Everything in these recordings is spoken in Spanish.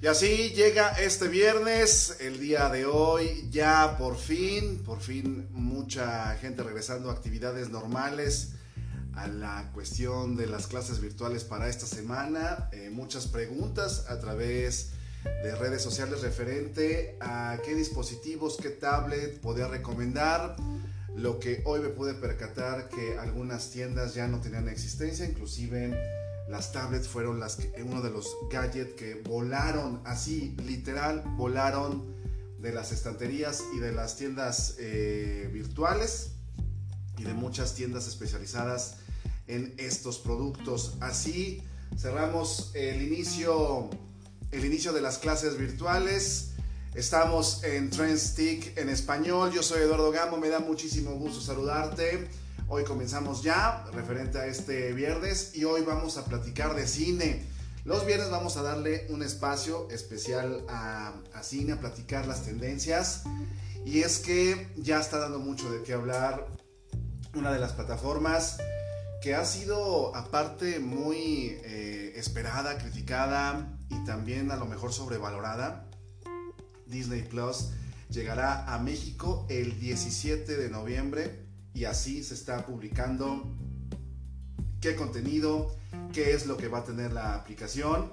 Y así llega este viernes, el día de hoy, ya por fin, por fin mucha gente regresando a actividades normales, a la cuestión de las clases virtuales para esta semana, eh, muchas preguntas a través de redes sociales referente a qué dispositivos, qué tablet podía recomendar. Lo que hoy me pude percatar que algunas tiendas ya no tenían existencia, inclusive las tablets fueron que, uno de los gadgets que volaron así, literal, volaron de las estanterías y de las tiendas eh, virtuales y de muchas tiendas especializadas en estos productos. Así cerramos el inicio, el inicio de las clases virtuales. Estamos en Trendstick en español. Yo soy Eduardo Gamo, me da muchísimo gusto saludarte. Hoy comenzamos ya, referente a este viernes, y hoy vamos a platicar de cine. Los viernes vamos a darle un espacio especial a, cine, a platicar las tendencias. Y es que ya está dando mucho de qué hablar una de las plataformas que ha sido aparte muy eh, esperada, criticada y también a lo mejor sobrevalorada. Disney Plus llegará a México el 17 de noviembre y así se está publicando qué contenido, qué es lo que va a tener la aplicación.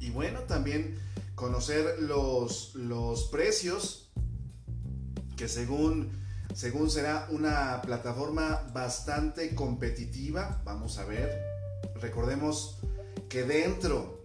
Y bueno, también conocer los, los precios que según, según será una plataforma bastante competitiva, vamos a ver, recordemos que dentro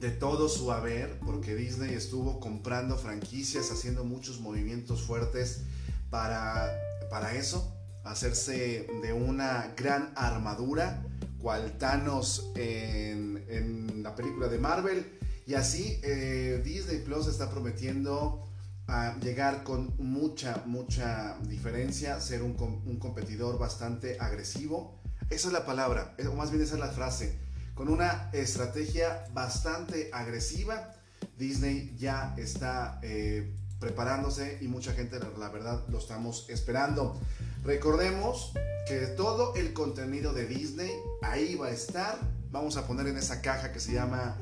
de todo su haber, porque Disney estuvo comprando franquicias, haciendo muchos movimientos fuertes para para eso, hacerse de una gran armadura, cual Thanos en, la película de Marvel. Y así eh, Disney Plus está prometiendo a llegar con mucha, mucha diferencia, ser un, un, competidor bastante agresivo. Esa es la palabra, o más bien esa es la frase. Con una estrategia bastante agresiva, Disney ya está eh, preparándose y mucha gente, la, verdad, lo estamos esperando. Recordemos que todo el contenido de Disney ahí va a estar. Vamos a poner en esa caja que se llama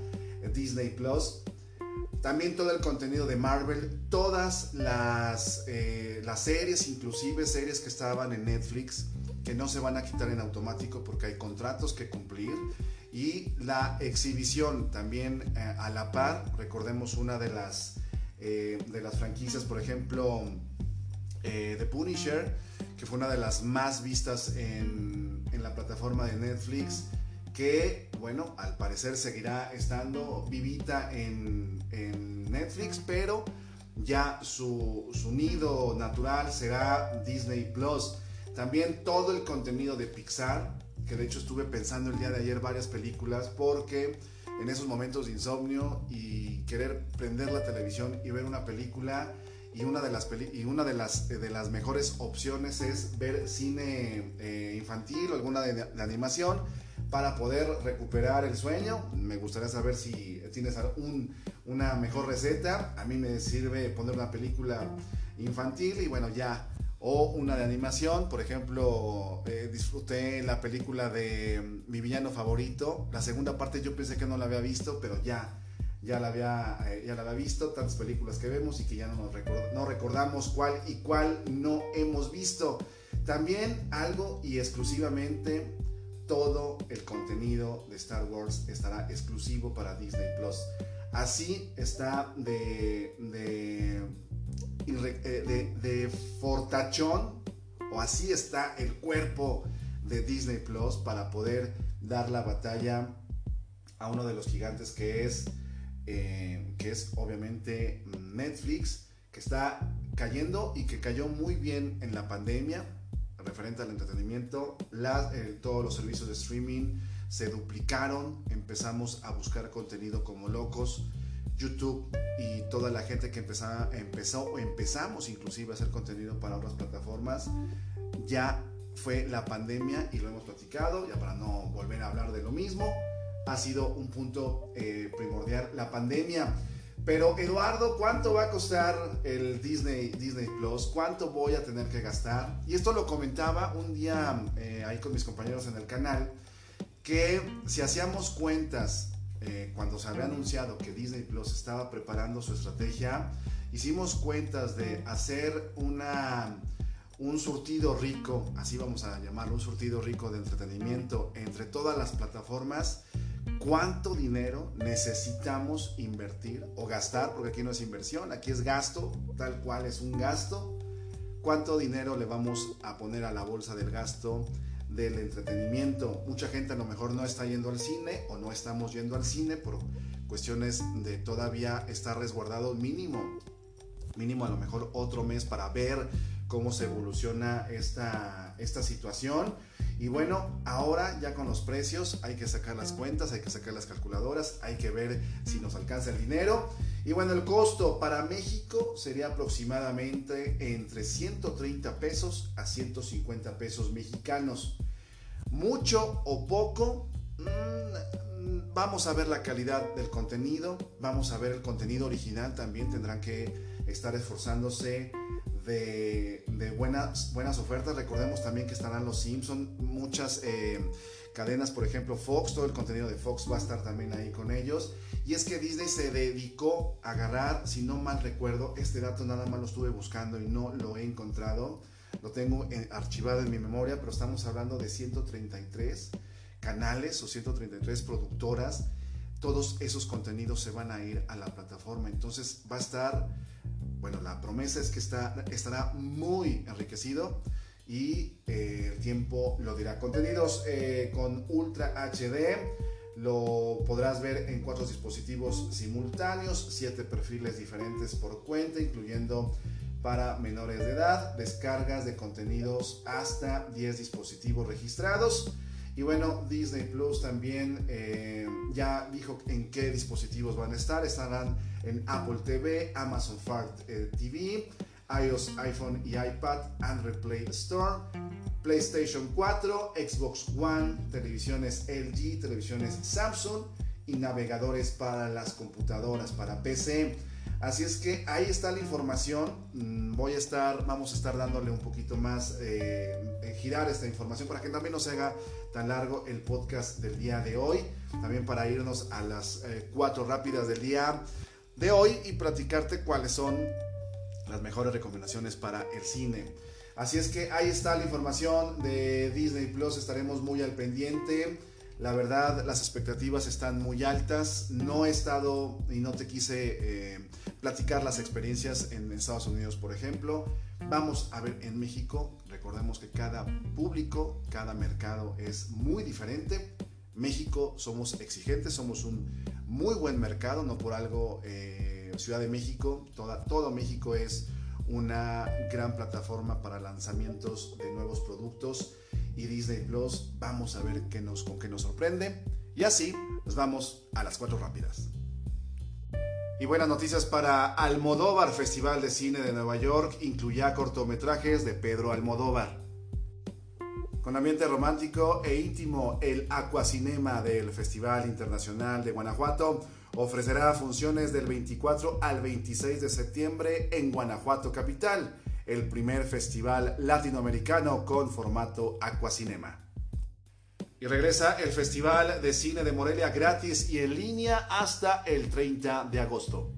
Disney Plus. También todo el contenido de Marvel, todas las, eh, las series, inclusive series que estaban en Netflix, que no se van a quitar en automático porque hay contratos que cumplir. Y la exhibición también eh, a la par, recordemos una de las eh, de las franquicias, por ejemplo, eh, The Punisher, que fue una de las más vistas en, en, la plataforma de Netflix, que, bueno, al parecer seguirá estando vivita en, en Netflix, pero ya su, su, nido natural será Disney Plus. También todo el contenido de Pixar, que de hecho estuve pensando el día de ayer varias películas, porque en esos momentos de insomnio y querer prender la televisión y ver una película y una de las, y una de las, de las mejores opciones es ver cine eh, infantil o alguna de, animación para poder recuperar el sueño. Me gustaría saber si tienes una mejor receta. A mí me sirve poner una película infantil y bueno, ya o una de animación, por ejemplo, eh, disfruté la película de mm, Mi villano favorito. La segunda parte yo pensé que no la había visto, pero ya, ya, la, había, eh, ya la había visto. Tantas películas que vemos y que ya no, nos no recordamos cuál y cuál no hemos visto. También algo y exclusivamente todo el contenido de Star Wars estará exclusivo para Disney Plus. Así está de, de eh, de, fortachón, o así está el cuerpo de Disney Plus para poder dar la batalla a uno de los gigantes que es, eh, que es obviamente Netflix, que está cayendo y que cayó muy bien en la pandemia, referente al entretenimiento, eh, todos los servicios de streaming se duplicaron, empezamos a buscar contenido como locos, YouTube y toda la gente que empezaba, empezó o empezamos inclusive a hacer contenido para otras plataformas, ya fue la pandemia y lo hemos platicado, ya para no volver a hablar de lo mismo, ha sido un punto eh, primordial la pandemia. Pero Eduardo, ¿cuánto va a costar el Disney, Disney Plus? ¿Cuánto voy a tener que gastar? Y esto lo comentaba un día eh, ahí con mis compañeros en el canal, que si hacíamos cuentas eh, cuando se había anunciado que Disney Plus estaba preparando su estrategia, hicimos cuentas de hacer una, un surtido rico, así vamos a llamarlo, un surtido rico de entretenimiento entre todas las plataformas. ¿Cuánto dinero necesitamos invertir o gastar? Porque aquí no es inversión, aquí es gasto, tal cual es un gasto. ¿Cuánto dinero le vamos a poner a la bolsa del gasto del entretenimiento. Mucha gente a lo mejor no está yendo al cine o no estamos yendo al cine por cuestiones de todavía estar resguardado mínimo, mínimo a lo mejor otro mes para ver cómo se evoluciona esta, esta situación. Y bueno, ahora ya con los precios hay que sacar las cuentas, hay que sacar las calculadoras, hay que ver si nos alcanza el dinero. Y bueno, el costo para México sería aproximadamente entre 130 pesos a 150 pesos mexicanos. Mucho o poco, mm, vamos a ver la calidad del contenido, vamos a ver el contenido original también, tendrán que estar esforzándose de, buenas, buenas ofertas. Recordemos también que estarán los Simpsons, muchas eh, cadenas, por ejemplo Fox, todo el contenido de Fox va a estar también ahí con ellos. Y es que Disney se dedicó a agarrar, si no mal recuerdo, este dato nada más lo estuve buscando y no lo he encontrado. Lo tengo archivado en mi memoria, pero estamos hablando de 133 canales o 133 productoras. Todos esos contenidos se van a ir a la plataforma. Entonces va a estar bueno, la promesa es que está, estará muy enriquecido y eh, el tiempo lo dirá. Contenidos eh, con Ultra HD lo podrás ver en cuatro dispositivos simultáneos, siete perfiles diferentes por cuenta, incluyendo para menores de edad, descargas de contenidos hasta 10 dispositivos registrados. Y bueno, Disney Plus también eh, ya dijo en qué dispositivos van a estar. Estarán en Apple TV, Amazon eh, TV, iOS, iPhone y iPad, Android Play Store, PlayStation 4, Xbox One, televisiones LG, televisiones Samsung y navegadores para las computadoras, para PC. Así es que ahí está la información. Mm, voy a estar, vamos a estar dándole un poquito más, eh, girar esta información para que también no se haga tan largo el podcast del día de hoy. También para irnos a las eh, cuatro rápidas del día de hoy y platicarte cuáles son las mejores recomendaciones para el cine. Así es que ahí está la información de Disney Plus. Estaremos muy al pendiente. La verdad, las expectativas están muy altas. No he estado y no te quise eh, platicar las experiencias en Estados Unidos, por ejemplo. Vamos a ver en México. Recordemos que cada público, cada mercado es muy diferente. México somos exigentes, somos un muy buen mercado, no por algo eh, Ciudad de México, toda, todo México es una gran plataforma para lanzamientos de nuevos productos y Disney Plus. Vamos a ver qué nos, con qué nos sorprende. Y así nos vamos a las cuatro rápidas. Y buenas noticias para Almodóvar Festival de Cine de Nueva York. Incluya cortometrajes de Pedro Almodóvar. Con ambiente romántico e íntimo, el Aquacinema del Festival Internacional de Guanajuato ofrecerá funciones del 24 al 26 de septiembre en Guanajuato Capital el primer festival latinoamericano con formato Aquacinema. Y regresa el Festival de Cine de Morelia gratis y en línea hasta el 30 de agosto.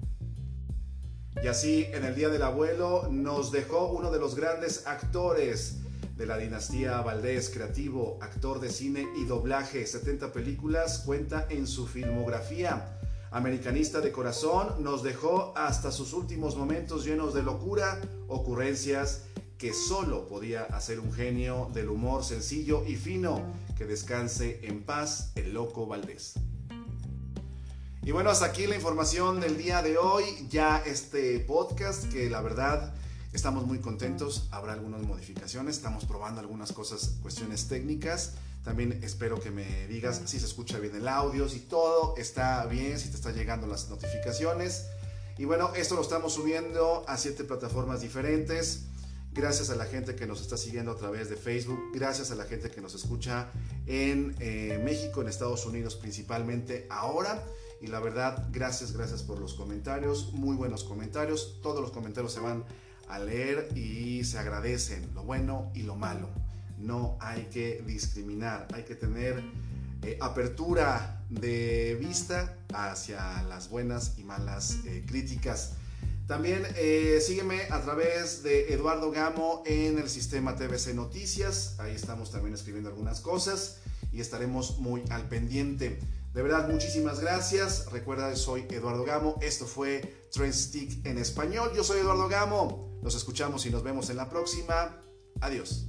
Y así, en el Día del Abuelo, nos dejó uno de los grandes actores de la dinastía Valdés, creativo, actor de cine y doblaje, 70 películas, cuenta en su filmografía americanista de corazón, nos dejó hasta sus últimos momentos llenos de locura, ocurrencias que solo podía hacer un genio del humor sencillo y fino. Que descanse en paz el loco Valdés. Y bueno, hasta aquí la información del día de hoy. Ya este podcast que la verdad estamos muy contentos. Habrá algunas modificaciones. Estamos probando algunas cosas, cuestiones técnicas. También espero que me digas si se escucha bien el audio, si todo está bien, si te están llegando las notificaciones. Y bueno, esto lo estamos subiendo a siete plataformas diferentes. Gracias a la gente que nos está siguiendo a través de Facebook. Gracias a la gente que nos escucha en eh, México, en Estados Unidos principalmente ahora. Y la verdad, gracias, gracias por los comentarios. Muy buenos comentarios. Todos los comentarios se van a leer y se agradecen lo bueno y lo malo no hay que discriminar, hay que tener eh, apertura de vista hacia las buenas y malas eh, críticas. También eh, sígueme a través de Eduardo Gamo en el sistema TVC Noticias. Ahí estamos también escribiendo algunas cosas y estaremos muy al pendiente. De verdad, muchísimas gracias. Recuerda, soy Eduardo Gamo. Esto fue Trend Stick en español. Yo soy Eduardo Gamo. Nos escuchamos y nos vemos en la próxima. Adiós.